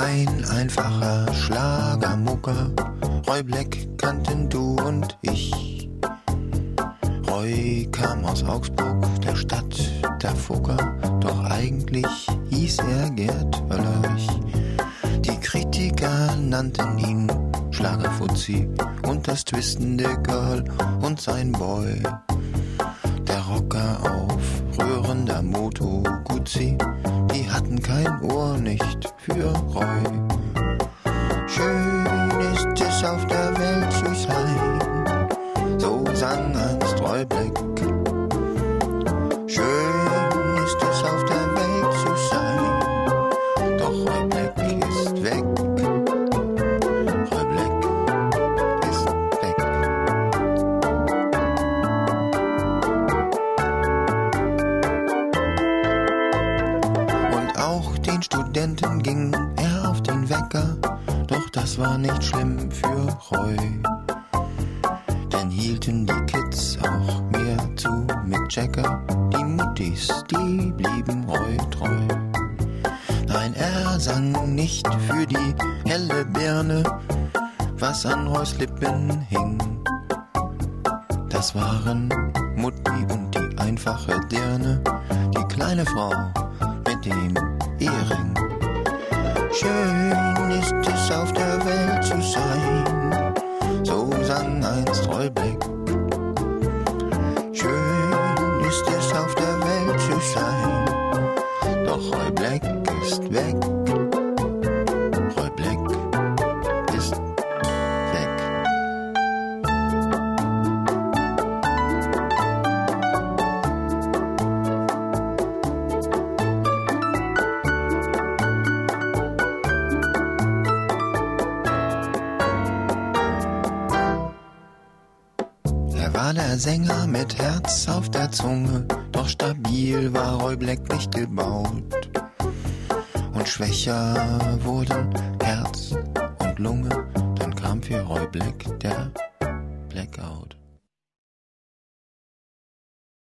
ein einfacher Schlagermucker. Roy Black kannten du und ich. Roy kam aus Augsburg, der Stadt der Fugger, doch eigentlich hieß er Gerd Wöllerich. Die Kritiker nannten ihn Schlagerfuzzi und das twistende Girl und sein Boy. Der Rocker auf rührender Moto Guzzi, hatten kein Ohr nicht für Roy. Schön ist es auf der Welt zu sein, so sang einst Roy Black. Schön den Studenten ging er auf den Wecker, doch das war nicht schlimm für Roy. Denn hielten die Kids auch mehr zu mit Jacker, die Muttis, die blieben Roy treu. Nein, er sang nicht für die helle Birne, was an Roys Lippen hing. Das waren Mutti und die einfache Dirne, die kleine Frau mit dem Ehering. Schön ist es auf der Welt zu sein, so sang einst Roy Black. Schön ist es auf der Welt zu sein, doch Roy Black ist weg. War der Sänger mit Herz auf der Zunge, doch stabil war Roy Black nicht gebaut. Und schwächer wurden Herz und Lunge, dann kam für Roy Black der Blackout.